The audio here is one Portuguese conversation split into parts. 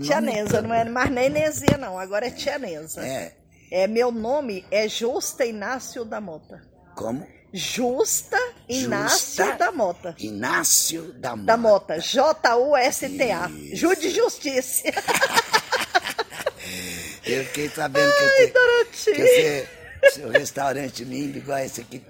Tia Neza, não é mais nem Nezia, não. Agora é Tia Neza. É. É, meu nome é Justa Inácio da Mota. Como? Justa Inácio Justa da Mota. Inácio da Mota. Da Mota. J-U-S-T-A. Ju de Justiça. Eu fiquei sabendo que, Ai, você, que você, seu restaurante lindo, igual esse aqui,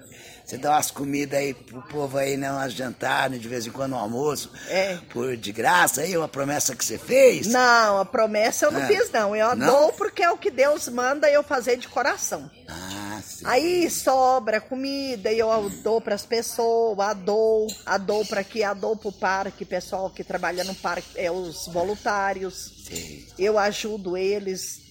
você dá umas comidas aí pro povo aí, né? Umas jantares, de vez em quando um almoço. É. Por de graça aí, uma promessa que você fez. Não, a promessa eu não Ah, fiz, não. Eu não? dou porque é o que Deus manda eu fazer de coração. Ah, sim. Aí sobra comida e eu dou para as pessoas, a dou, a dou para aqui, a dou para o parque, pessoal que trabalha no parque, é os voluntários. Sei. Eu ajudo eles.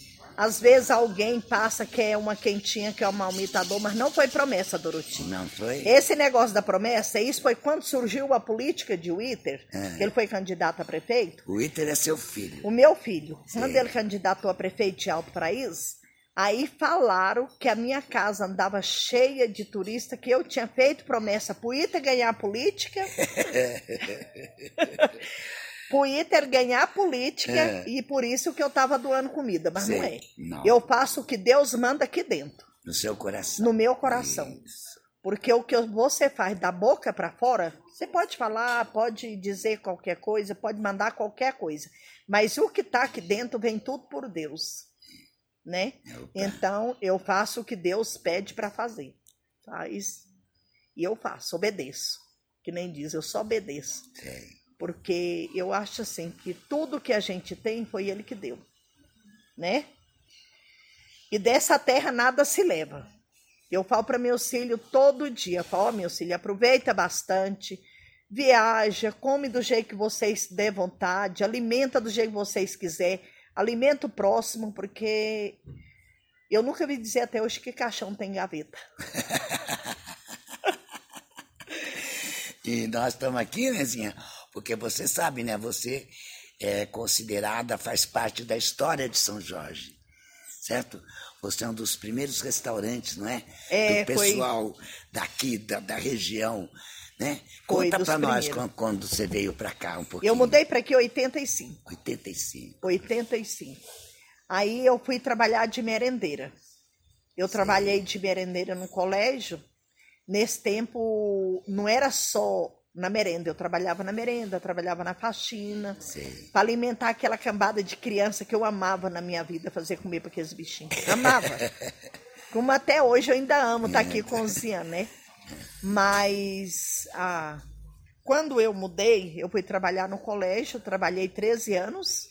Às vezes alguém passa, quer uma quentinha, quer uma almitador, mas não foi promessa, Doroti. Não foi? Esse negócio da promessa, isso foi quando surgiu a política de Witter, É. que ele foi candidato a prefeito. O Iter é seu filho. O meu filho, quando Sim. ele candidatou a prefeito de Alto Paraíso, aí falaram que a minha casa andava cheia de turista, que eu tinha feito promessa pro Iter ganhar a política. Iter ganhar política É. e por isso que eu tava doando comida, mas não Sei. é. Não. Eu faço o que Deus manda aqui dentro, No seu coração. no meu coração. Isso. Porque o que você faz da boca para fora, você pode falar, pode dizer qualquer coisa, pode mandar qualquer coisa, mas o que tá aqui dentro vem tudo por Deus, né? Opa. Então eu faço o que Deus pede para fazer, faz e eu faço, obedeço, que nem diz, eu só obedeço, Sei. Porque eu acho assim que tudo que a gente tem foi Ele que deu, né? E dessa terra nada se leva. Eu falo para meus filhos todo dia, falo, ó, meus filhos, aproveita bastante, viaja, come do jeito que vocês der vontade, alimenta do jeito que vocês quiser, alimenta o próximo, porque eu nunca vi dizer até hoje que caixão tem gaveta. E nós estamos aqui, Nezinha, porque você sabe, né? Você é considerada, faz parte da história de São Jorge, certo? Você é um dos primeiros restaurantes, não é? É, Do foi- pessoal daqui, da, da região, né? Foi Conta para nós quando, quando você veio para cá um pouquinho. Eu mudei para aqui em 85. 85. 85. Aí eu fui trabalhar de merendeira. Eu trabalhei de merendeira no colégio. Nesse tempo, não era só na merenda, eu trabalhava na merenda, trabalhava na faxina, para alimentar aquela cambada de criança que eu amava na minha vida, fazer comer para aqueles bichinhos. Amava. Como até hoje eu ainda amo estar aqui com o Zian, né? Mas ah, quando eu mudei, eu fui trabalhar no colégio, trabalhei 13 anos.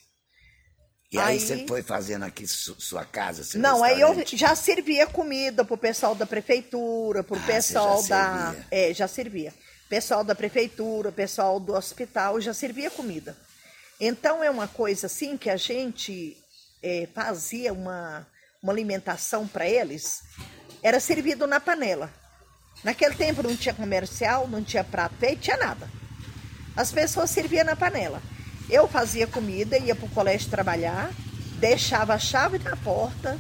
E aí, Aí- você foi fazendo aqui su- sua casa, Não, aí eu já servia comida pro pessoal da prefeitura, pro Ah, pessoal já da. servia. É, já servia. Pessoal da prefeitura, pessoal do hospital, já servia comida. Então é uma coisa assim que a gente é, fazia uma, uma alimentação para eles, era servido na panela. Naquele tempo não tinha comercial, não tinha prato feito, tinha nada. As pessoas serviam na panela. Eu fazia comida, ia para o colégio trabalhar, deixava a chave na porta,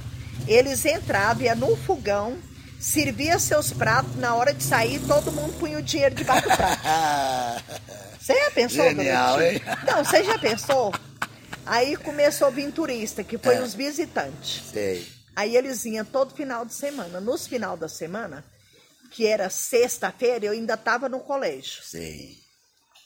eles entravam, ia no fogão, servia seus pratos, na hora de sair, todo mundo punha o dinheiro debaixo do prato. Você já pensou, Genial, Dorotinho? hein? Não, você já pensou? Aí começou a vir turista, que foi É. os visitantes. sei. Aí eles vinham todo final de semana. Nos final da semana, que era sexta-feira, eu ainda estava no colégio. Sei.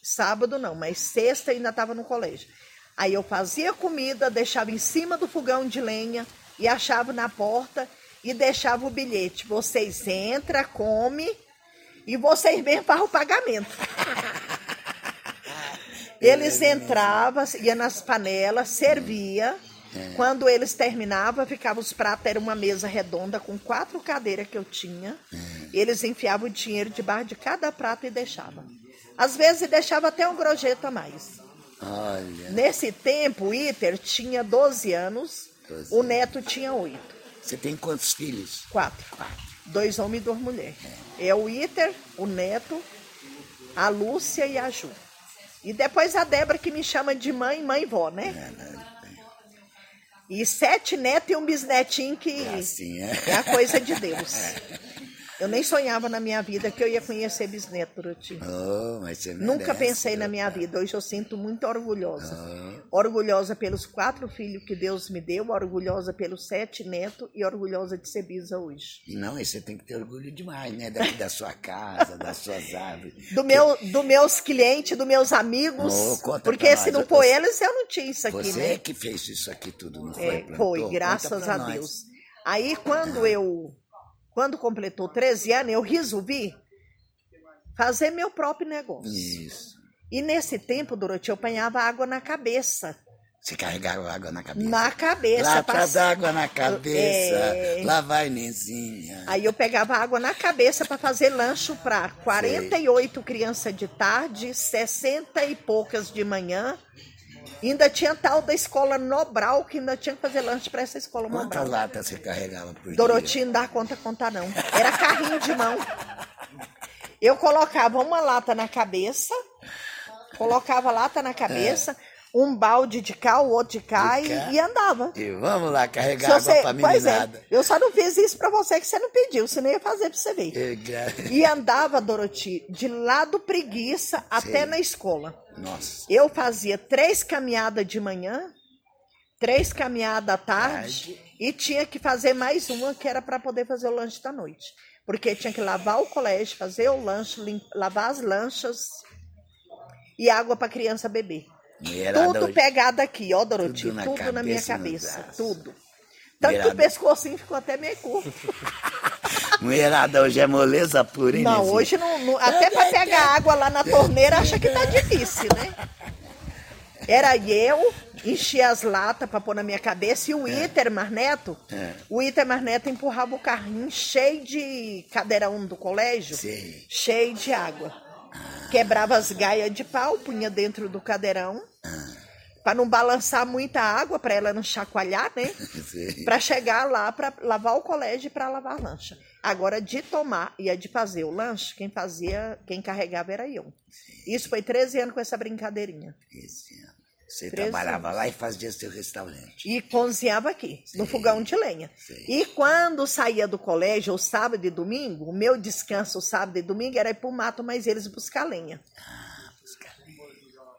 Sábado não, mas sexta ainda estava no colégio. Aí eu fazia comida, deixava em cima do fogão de lenha e achava na porta e deixava o bilhete. Vocês entram, come e vocês mesmo fazem o pagamento. Eles entravam, ia nas panelas, servia. Quando eles terminavam, ficava os pratos, era uma mesa redonda com quatro cadeiras que eu tinha. Eles enfiavam o dinheiro debaixo de cada prato e deixavam. Às vezes deixava até um grojeta a mais. Olha, Nesse tempo, o Iter tinha 12 anos, 12 o neto tinha 8. Você tem quantos filhos? Quatro. Dois homens e duas mulheres. É o Iter, o neto, a Lúcia e a Ju. E depois a Débora que me chama de mãe, mãe e vó, né? E sete netos e um bisnetinho que Assim, é. é a coisa de Deus. Eu nem sonhava na minha vida que eu ia conhecer bisneto, Doroti. Oh, mas você Nunca merece, pensei na minha vida. Hoje eu sinto muito orgulhosa. Ah. Orgulhosa pelos quatro filhos que Deus me deu, orgulhosa pelos sete netos e orgulhosa de ser bisa hoje. Não, e você tem que ter orgulho demais, né? Daqui da sua casa, das suas árvores. Do meu, do meus clientes, dos meus amigos. Oh, porque se não for Você- eles, eu não tinha isso aqui, Você né? é que fez isso aqui tudo, não foi? É, foi, graças a nós. Deus. Aí quando eu quando completou 13 anos, eu resolvi fazer meu próprio negócio. Isso. E nesse tempo, Dorothy, eu apanhava água na cabeça. Você carregava água na cabeça. Na cabeça. Lata pass- d'água na cabeça. É. Lá vai, Nezinha. Aí eu pegava água na cabeça para fazer lanche para 48 crianças de tarde, 60 e poucas de manhã. Ainda tinha tal da escola Nobral, que ainda tinha que fazer lanche para essa escola Quantas Nobral. latas você carregava por dia? Dorotinho não dá conta contar não. Era carrinho de mão. Eu colocava uma lata na cabeça, colocava lata na cabeça, um balde de cá, o outro de cá De e, cá. e andava. E vamos lá, carregar água você- pra é, eu só não fiz isso pra você que você não pediu, senão eu ia fazer pra você ver. É, E andava, Doroti, de lá do preguiça até na escola. Nossa. Eu fazia três caminhadas de manhã, três caminhadas à tarde, e tinha que fazer mais uma que era para poder fazer o lanche da noite. Porque tinha que lavar o colégio, fazer o lanche, lim- lavar as lanchas e água para criança beber. Mulherada Tudo hoje- pegado aqui, ó, Doroti, Tudo tudo, na na, minha cabeça tudo. Tanto que Mulherada- o pescocinho ficou até meio curto. Mulherada hoje é moleza pura, hein, Não, hoje não, não- até para pegar água lá na torneira acha que tá difícil, né? Era eu, enchia as latas para pôr na minha cabeça e o Itamar Neto, É. o Itamar Neto empurrava o carrinho cheio de cadeirão do colégio, Sei. cheio de água. Quebrava as gaias de pau, punha dentro do cadeirão, para não balançar muita água, para ela não chacoalhar, né? Para chegar lá para lavar o colégio e para lavar a lancha. Agora de tomar e a de fazer o lanche, quem fazia, quem carregava era eu. Isso foi 13 anos com essa brincadeirinha. Esse ano. Você trabalhava lá e fazia seu restaurante. E cozinhava aqui, no fogão de lenha. Sim. E quando saía do colégio, o sábado e domingo, o meu descanso sábado e domingo era ir pro mato, mas eles buscar lenha.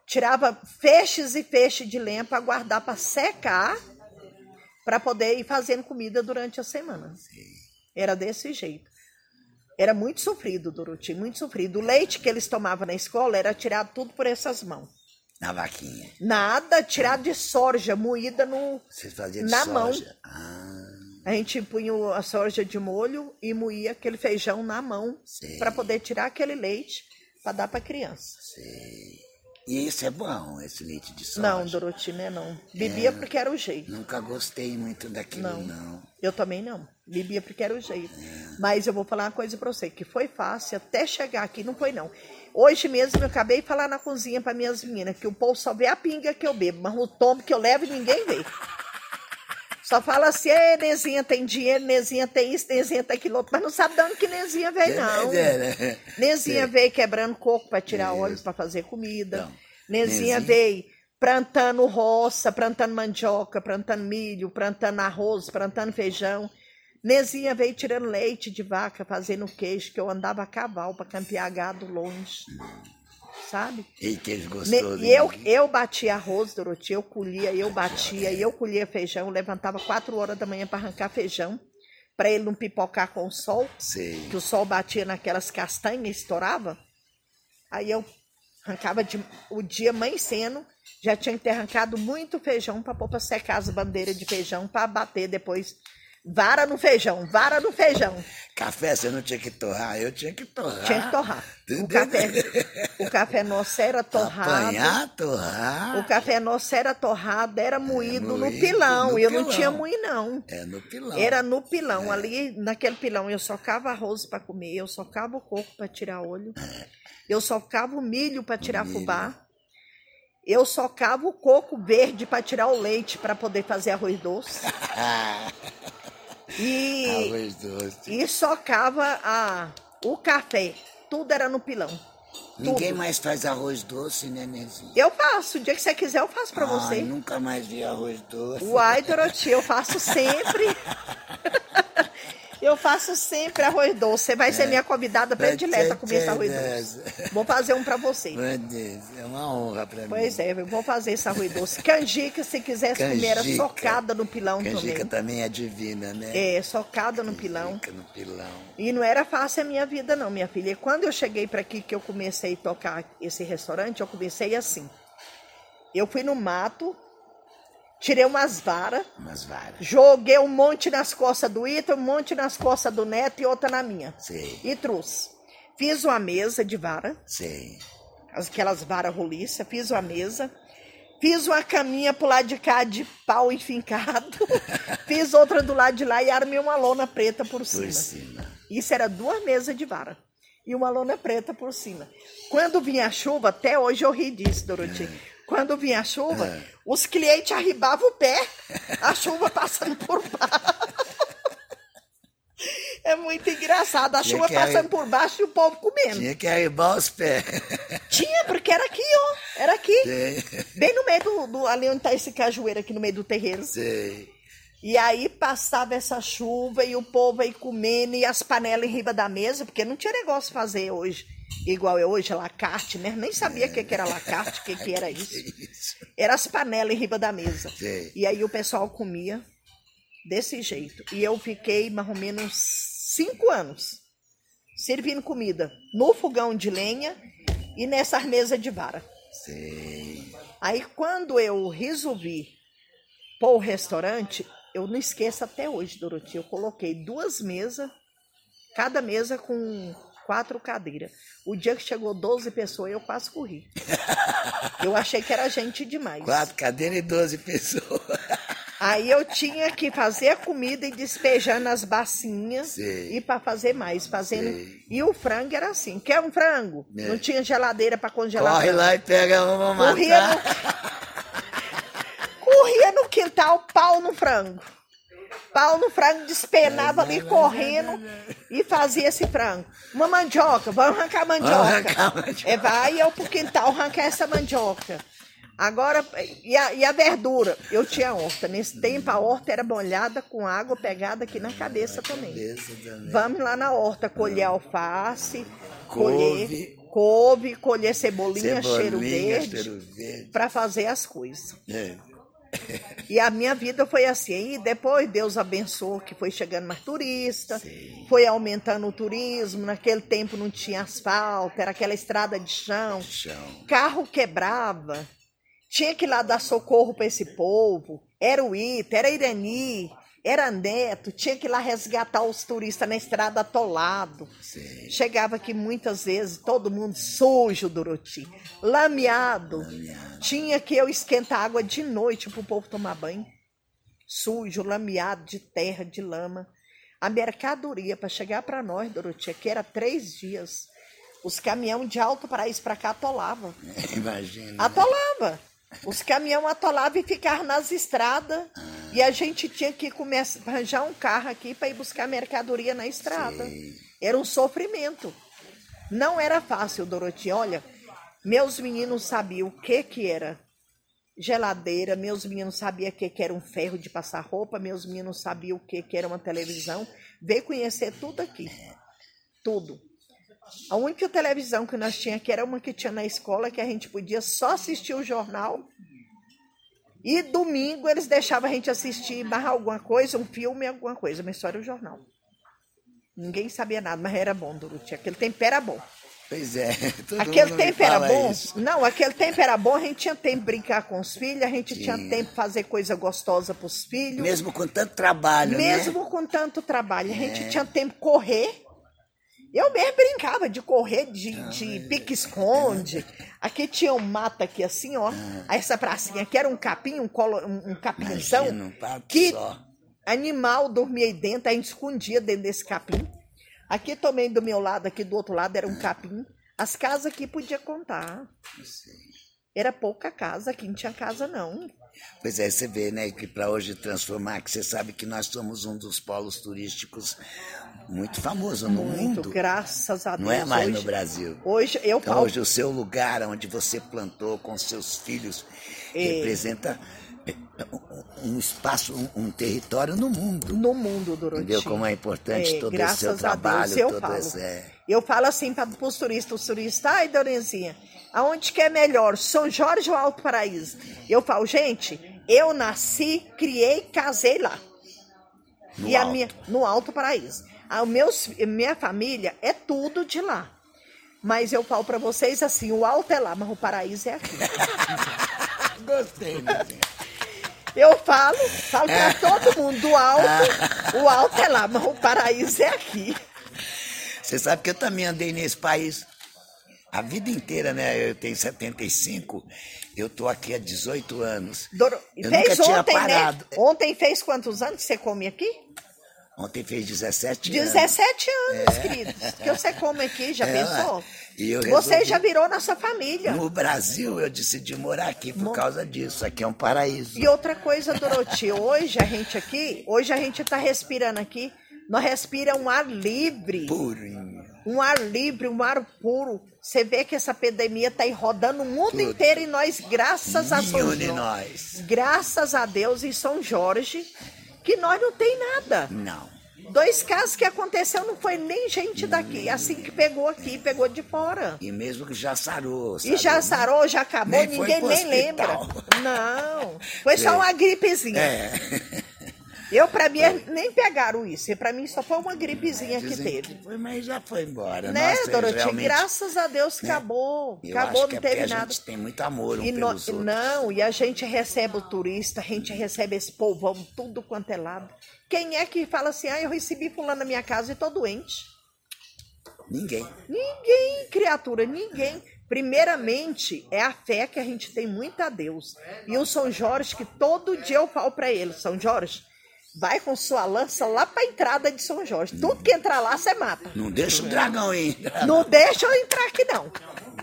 Tirava feixes e feixes de lenha para guardar para secar, para poder ir fazendo comida durante a semana. Era desse jeito. Era muito sofrido, Doroti, muito sofrido. O leite que eles tomavam na escola era tirado tudo por essas mãos. Na vaquinha. Nada tirado de soja, moída no, Você fazia de Na mão. soja. Ah, A gente punha o- a soja de molho e moía aquele feijão na mão Sei. para poder tirar aquele leite para dar para criança. sei. E isso é bom, esse leite de soja? Não, Doroti, né? Não. Bebia porque era o jeito. Nunca gostei muito daquilo, Não. não. Eu também não. Bebia porque era o jeito. Mas eu vou falar uma coisa para você, que foi fácil até chegar aqui, não foi não. Hoje mesmo eu acabei de falar na cozinha para minhas meninas que o povo só vê a pinga que eu bebo, mas o tombo que eu levo ninguém vê. Só fala assim, "Ê, Nezinha tem dinheiro, Nezinha tem isso, Nezinha tem aquilo outro, mas não sabe de onde que Nezinha veio, não. É, né? Nezinha Sei. veio quebrando coco para tirar óleo para fazer comida. Nezinha Nezinha- veio plantando roça, plantando mandioca, plantando milho, plantando arroz, plantando feijão. Nezinha veio tirando leite de vaca, fazendo queijo, que eu andava a cavalo para campear gado longe. Sabe? E queijo Ne- gostoso. E eu, eu batia arroz, Doroti, eu colhia, eu batia, eu colhia feijão, levantava quatro horas da manhã para arrancar feijão, para ele não pipocar com o sol Sei. que o sol batia naquelas castanhas e estourava. Aí eu arrancava de, o dia amanhecendo, já tinha que ter arrancado muito feijão para pôr para secar as bandeiras de feijão para bater depois. Vara no feijão, vara no feijão. Café você não tinha que torrar, eu tinha que torrar. Tinha que torrar. O café, o café nosso era torrado. Apanhar, torrar. O café nosso era torrado, era moído, no moído pilão. no eu não pilão. tinha moído, não. É no pilão. Era no pilão. Ali, naquele pilão, eu socava arroz para comer, eu socava o coco para tirar óleo, eu socava o milho para tirar milho. fubá, eu socava o coco verde para tirar o leite para poder fazer arroz doce. E, e socava a, o café. Tudo era no pilão. Ninguém tudo. mais faz arroz doce, né, Nezinho? Eu faço. O dia que você quiser, eu faço para Ai, você. nunca mais vi arroz doce. Uai, Doroti, eu faço sempre. Eu faço sempre arroz doce. Você vai ser minha convidada predileta a comer esse arroz doce. Vou fazer um para você. É uma honra para mim. Pois é, eu vou fazer esse arroz doce. Canjica, se quisesse canjica. comer, era socada no pilão canjica também. Canjica também é divina, né? É, socada no pilão. no pilão. E não era fácil a minha vida não, minha filha. E quando eu cheguei para aqui, que eu comecei a tocar esse restaurante, eu comecei assim. Eu fui no mato, Tirei umas varas. Umas varas. Joguei um monte nas costas do Ita, um monte nas costas do Neto e outra na minha. Sei. E trouxe. Fiz uma mesa de vara. Sei. Aquelas varas roliças. Fiz uma mesa. Fiz uma caminha pro lado de cá de pau enfincado. Fiz outra do lado de lá e armei uma lona preta por cima. Por cima. Isso era duas mesas de vara. E uma lona preta por cima. Quando vinha a chuva, até hoje eu ri disso, Doroti. Quando vinha a chuva, é. os clientes arribavam o pé, a chuva passando por baixo. É muito engraçado, a Tinha chuva passando por baixo e o povo comendo. Tinha que arribar os pés. Tinha, porque era aqui, ó. Era aqui. Sei. Bem no meio do, do, Ali onde tá esse cajueiro, aqui no meio do terreiro. Sei. E aí passava essa chuva e o povo aí comendo e as panelas em riba da mesa, porque não tinha negócio fazer hoje igual é hoje, lacarte, né? Nem sabia o que, que era lacarte, o que, que era isso. Era as panelas em riba da mesa. Sim. E aí o pessoal comia desse jeito. E eu fiquei mais ou menos cinco anos servindo comida no fogão de lenha e nessas mesas de vara. Sim. Aí quando eu resolvi pôr o restaurante, eu não esqueço até hoje, Doroti, eu coloquei duas mesas, cada mesa com quatro cadeiras. O dia que chegou 12 pessoas, eu quase corri. Eu achei que era gente demais. Quatro cadeiras e 12 pessoas. Aí eu tinha que fazer a comida e despejar nas bacinhas e para fazer mais, fazendo. Sim. E o frango era assim, quer um frango? É. Não tinha geladeira para congelar. Corre frango. lá e pega uma Corria no... Corria no quintal, pau no frango. Pau no frango, despenava ali correndo e fazia esse frango. Uma mandioca, vamos arrancar a mandioca. Arrancar mandioca. É, vai eu pro quintal arrancar essa mandioca. Agora, e a, e a, verdura? Eu tinha horta. Nesse tempo, a horta era molhada com água pegada aqui na cabeça, também. cabeça também. Vamos lá na horta colher alface, colher couve, colher cebolinha, cebolinha cheiro verde, verde. para fazer as coisas. É. E a minha vida foi assim. E depois Deus abençoou que foi chegando mais turista, Sim. foi aumentando o turismo. Naquele tempo não tinha asfalto, era aquela estrada de chão. chão. Carro quebrava. Tinha que ir lá dar socorro para esse povo. Era o Ita, era Irani, era neto, tinha que ir lá resgatar os turistas na estrada atolado. Sim. Chegava aqui muitas vezes, todo mundo sujo, Doroti, lameado. lameado. Tinha que eu esquentar água de noite para o povo tomar banho. Sujo, lameado, de terra, de lama. A mercadoria para chegar para nós, Doroti, aqui era três dias. Os caminhões de Alto Paraíso para cá atolavam. Imagina. Atolava. Os caminhões atolavam e ficavam nas estradas. E a gente tinha que começar, arranjar um carro aqui para ir buscar mercadoria na estrada. Sim. Era um sofrimento. Não era fácil, Doroti. Olha, meus meninos sabiam o que, que era geladeira, meus meninos sabiam o que, que era um ferro de passar roupa, meus meninos sabiam o que, que era uma televisão. Veio conhecer tudo aqui. Tudo. A única televisão que nós tínhamos aqui era uma que tinha na escola, que a gente podia só assistir o jornal. E domingo eles deixavam a gente assistir mais alguma coisa, um filme, alguma coisa, uma história o jornal. Ninguém sabia nada, mas era bom, Duruti. Aquele tempo era bom. Pois é. aquele tempo era bom. Isso. Não, aquele tempo era bom, a gente tinha tempo de brincar com os filhos, a gente tinha, tinha tempo de fazer coisa gostosa para os filhos. Mesmo com tanto trabalho, Mesmo né? com tanto trabalho. A gente é. tinha tempo de correr eu mesmo brincava de correr de, de pique-esconde. Aqui tinha um mato aqui assim, ó. Ah. Essa pracinha aqui era um capim, um, colo, um, um capinzão. Imagina, um que só. animal dormia aí dentro, a gente escondia dentro desse capim. Aqui também do meu lado, aqui do outro lado era um capim. As casas aqui podia contar. Era pouca casa, aqui não tinha casa não. Pois é, você vê, né, que para hoje transformar, que você sabe que nós somos um dos polos turísticos muito famoso no muito, mundo. graças a Deus. Não é mais hoje, no Brasil. Hoje eu então, hoje o seu lugar onde você plantou com seus filhos é. representa um espaço, um, um, território no mundo. No mundo, Dorothy. Entendeu como é importante é, todo esse seu trabalho. Deus, eu, falo. Esse, é... eu falo assim para os turistas, os turistas, ai, Dorenzinha, aonde que é melhor, São Jorge ou Alto Paraíso? Eu falo, gente, eu nasci, criei, casei lá. No e alto. a minha no Alto Paraíso. A meus, minha família é tudo de lá. Mas eu falo para vocês assim, o alto é lá, mas o paraíso é aqui. Gostei, né? Eu falo, falo para todo mundo, do alto, o alto é lá, mas o paraíso é aqui. Você sabe que eu também andei nesse país a vida inteira, né? Eu tenho 75, eu tô aqui há 18 anos. Doro... Eu fez nunca tinha ontem, parado. né? Ontem fez quantos anos você come aqui? Ontem fez 17 anos. 17 anos, querido. Que você come aqui, já É, pensou? e Você já virou nossa família. No Brasil, eu decidi morar aqui por causa disso. Aqui é um paraíso. E outra coisa, Doroti, hoje a gente aqui, hoje a gente tá respirando aqui, nós respira um ar livre, Purinho. um ar livre, um ar puro. Você vê que essa pandemia tá aí rodando o mundo Tudo. inteiro e nós, graças a São Nenhum de Jorge, nós. graças a Deus em São Jorge, que nós não tem nada. Não. Dois casos que aconteceu não foi nem gente daqui, assim que pegou aqui, pegou de fora. E mesmo que já sarou. E já sarou, já acabou, Nem ninguém nem lembra. Não, foi só É. uma gripezinha. É. Eu, pra mim, nem pegaram isso. Pra mim só foi uma gripezinha que Dizem teve. que foi, mas já foi embora. Né, Nossa, realmente, Graças a Deus acabou. eu acabou, acho que não é teve a nada. gente tem muito amor um E no- não, e a gente recebe o turista, a gente recebe esse povão, tudo quanto é lado. Quem é que fala assim, ah, eu recebi fulano na minha casa e tô doente? Ninguém. Ninguém, criatura, ninguém. Primeiramente, é a fé que a gente tem muito a Deus. E o São Jorge, que todo dia eu falo para ele, São Jorge, vai com sua lança lá para a entrada de São Jorge. Tudo que entrar lá, você mata. Não deixa o dragão ir. Não deixa eu entrar aqui, não.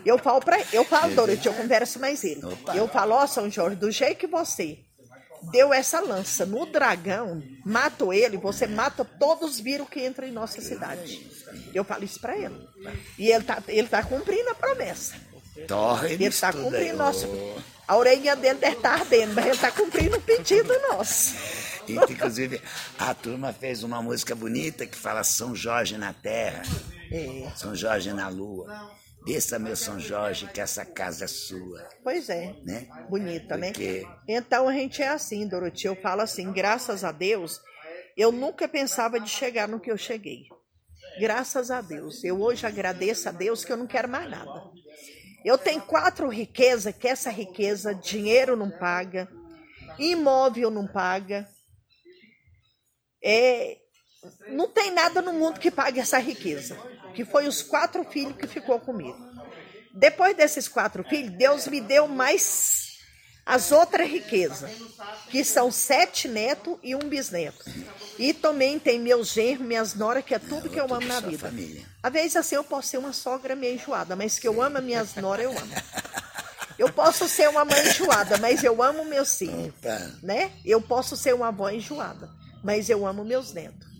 Eu falo para eu falo, Dorothy, eu converso mais ele. Opa. Eu falo, ó, São Jorge, do jeito que você deu essa lança no dragão, matou ele, você mata todos os vírus que entram em nossa cidade. Eu falo isso para ele. E ele tá, ele tá cumprindo a promessa. Torre Ele está cumprindo nosso. A orelhinha dele deve estar ardendo, mas ele está cumprindo o pedido nosso. Inclusive, a turma fez uma música bonita que fala São Jorge na terra, São Jorge na lua. Desça, meu São Jorge, que essa casa é sua. pois é. Né? Bonita, né? Porque- Então a gente é assim, Dorothy. Eu falo assim, graças a Deus, eu nunca pensava de chegar no que eu cheguei. Graças a Deus. Eu hoje agradeço a Deus que eu não quero mais nada. Eu tenho quatro riquezas, que essa riqueza, dinheiro não paga, imóvel não paga. É, não tem nada no mundo que pague essa riqueza. Que foi os quatro filhos que ficou comigo. Depois desses quatro filhos, Deus me deu mais as outras riquezas, que são sete netos e um bisneto. E também tem meus genros, minhas noras, que é tudo que eu amo na vida. família. Às vezes assim eu posso ser uma sogra meio enjoada, mas que eu amo as minhas noras, eu amo. Eu posso ser uma mãe enjoada, mas eu amo meus filhos, né? Eu posso ser uma avó enjoada, mas eu amo meus netos.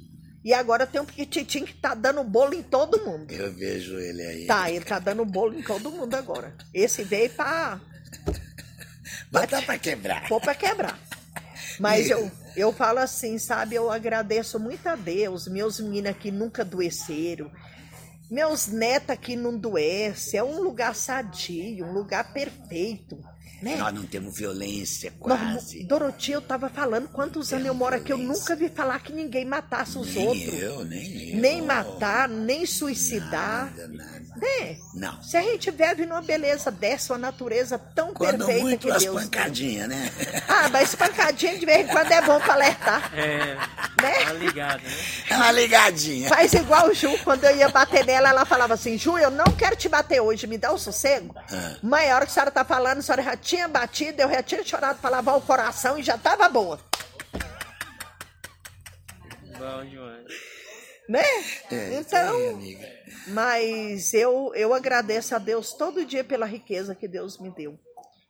E agora tem um pequitinho que tá dando bolo em todo mundo. Eu vejo ele aí. Tá, ele tá dando bolo em todo mundo agora. Esse veio pra Bota pra quebrar. pôr pra quebrar. Mas eu, eu falo assim, sabe? Eu agradeço muito a Deus, meus meninos aqui nunca adoeceram. Meus netos aqui não adoecem. É um lugar sadio, um lugar perfeito. Né? Nós não temos violência Nós- quase. Dorothy, eu tava falando quantos anos eu moro aqui, eu nunca vi falar que ninguém matasse os nem outros. eu, nem eu. Nem matar, nem suicidar. Nada, nada. Né? Não. Se a gente vive numa beleza dessa, uma natureza tão Quando perfeita muito que as Deus tem. pancadinhas, né? Ah, mas pancadinha de vez em quando é bom pra alertar. É, Né? tá ligado, né? É uma ligadinha. Faz igual o Ju, quando eu ia bater nela, ela falava assim, Ju, eu não quero te bater hoje, me dá um sossego. Ah. Mas a hora que a senhora tá falando, a senhora já tinha batido, eu já tinha chorado pra lavar o coração e já tava boa. Bom demais. Né? É, então, amiga. mas eu, eu agradeço a Deus todo dia pela riqueza que Deus me deu.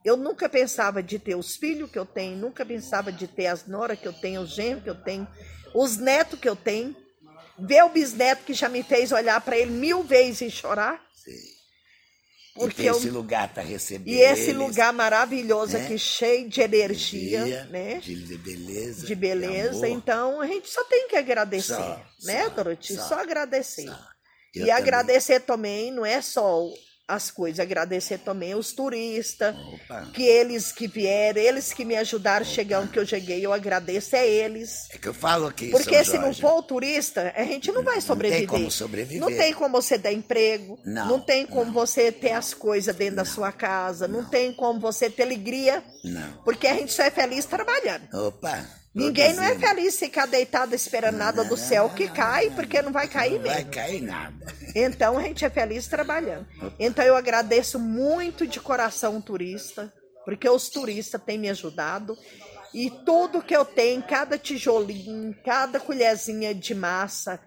Eu nunca pensava de ter os filhos que eu tenho, nunca pensava de ter as noras que eu tenho, os genros que eu tenho, os netos que eu tenho. Ver o bisneto que já me fez olhar para ele mil vezes e chorar. Sei. Porque eu- esse lugar para receber E esse eles, lugar maravilhoso né? aqui, cheio de energia, dia, né? De, de beleza. De beleza. amor. então a gente só tem que agradecer, Só, né, só, Doroti? só, Só, agradecer. Só. E também. agradecer também não é só as coisas, agradecer também os turistas, Opa. que eles que vieram, eles que me ajudaram a chegar onde que eu cheguei, eu agradeço a eles. É que eu falo aqui, Porque se não for o turista, a gente não vai sobreviver. como sobreviver. Não tem como você dar emprego. Não, tem como você ter as coisas dentro da sua casa. Não. tem como você ter alegria. Não. Porque a gente só é feliz trabalhando. Opa. Ninguém não é feliz ficar deitado esperando nada do céu que cai, porque não vai cair Não vai mesmo. cair nada. Então a gente é feliz trabalhando. Então eu agradeço muito de coração o turista, porque os turistas têm me ajudado. E tudo que eu tenho, cada tijolinho, cada colherzinha de massa,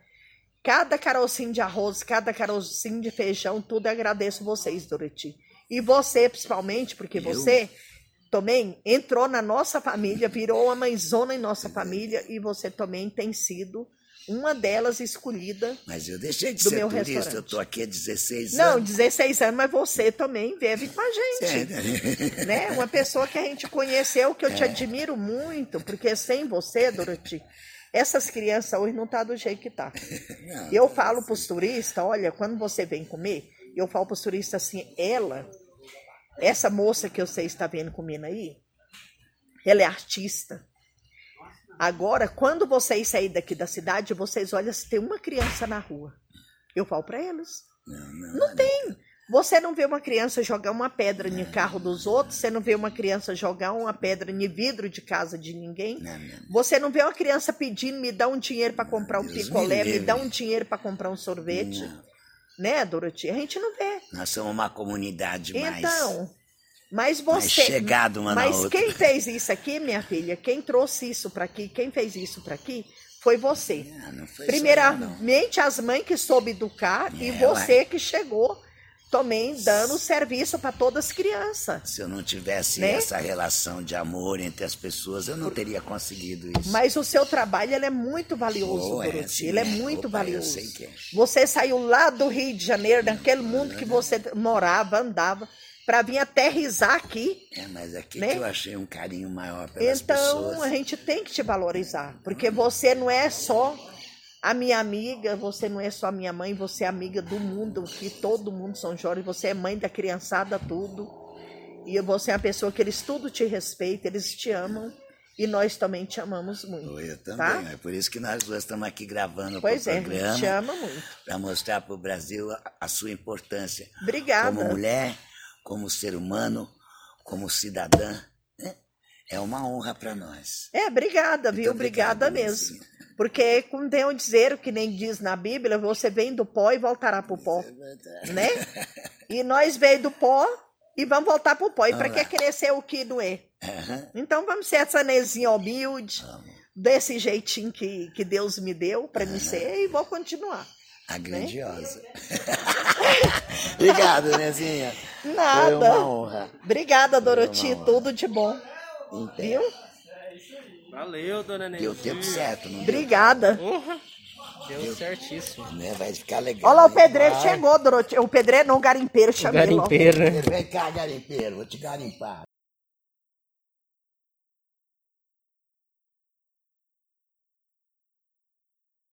cada carocinho de arroz, cada carocinho de feijão, tudo eu agradeço vocês, Doroti. E você, principalmente, porque Eu? você também entrou na nossa família, virou uma mãezona em nossa família, e você também tem sido uma delas escolhida Mas eu deixei de Do ser meu turista, eu tô aqui há 16 não, anos. 16 anos, mas você também vive com a gente. É. Né? Uma pessoa que a gente conheceu, que eu te admiro muito, porque sem você, Dorothy, essas crianças hoje não tá do jeito que tá. Não, Eu falo pros turistas, olha, quando você vem comer, eu falo pros turistas assim, ela, essa moça que você está vendo comendo aí, ela é artista. Agora, quando vocês saírem daqui da cidade, vocês olham se tem uma criança na rua. Eu falo para eles. Não, não, Não tem. Você não vê uma criança jogar uma pedra no carro dos outros, você não vê uma criança jogar uma pedra no vidro de casa de ninguém. não, não. Você não vê uma criança pedindo, me dá um dinheiro para comprar um Deus me picolé, me, livre. dá um dinheiro para comprar um sorvete. Não. Né, Dorothy? A gente não vê. Nós somos uma comunidade mais. Então, mas mais você. chegado uma na mas outra. quem fez isso aqui, minha filha, quem trouxe isso para aqui, quem fez isso para aqui, foi você. Ah, não foi só eu, não. Primeiramente, as mães que soube educar e É, você que chegou também dando serviço para todas as crianças. Se eu não tivesse Né? essa relação de amor entre as pessoas, eu não teria conseguido isso. Mas o seu trabalho ele é muito valioso, Oh, é, sim, ele é né? muito Opa, eu valioso. sei que é. Você saiu lá do Rio de Janeiro, daquele mundo que você morava, andava, para vir aterrizar aqui. É, mas aqui Né? que eu achei um carinho maior pelas Então, pessoas. a gente tem que te valorizar, porque você não é só a minha amiga, você não é só minha mãe, você é amiga do mundo, que todo mundo São Jorge, você é mãe da criançada, tudo. E você é uma pessoa que eles tudo te respeitam, eles te amam, e nós também te amamos muito. Eu também. Tá? É por isso que nós duas estamos aqui gravando Pois o é, a gente programa. te ama muito. Para mostrar para o Brasil a, a sua importância. Obrigada. Como mulher, como ser humano, como cidadã. né? É uma honra para nós. É, obrigada, viu? Obrigada obrigado, mesmo. Porque, como tem um dizer, que nem diz na Bíblia, você vem do pó e voltará pro pó, né? E nós veio do pó e vamos voltar pro pó. E para que crescer o que é? Aham. Então vamos ser essa nezinha humilde, desse jeitinho que, que Deus me deu para me ser e vou continuar. A grandiosa. Obrigado, Nezinha. Foi Nada. uma honra. Obrigada, Doroti. Tudo de bom. Viu? Valeu, dona Nenê. Deu o tempo certo, não deu? Obrigada. Porra, deu certíssimo. Né? Vai ficar legal. Olha lá, o pedreiro chegou, Doroti. O pedreiro não, o garimpeiro chamei. Garimpeiro, né? Vem cá, garimpeiro. Vou te garimpar.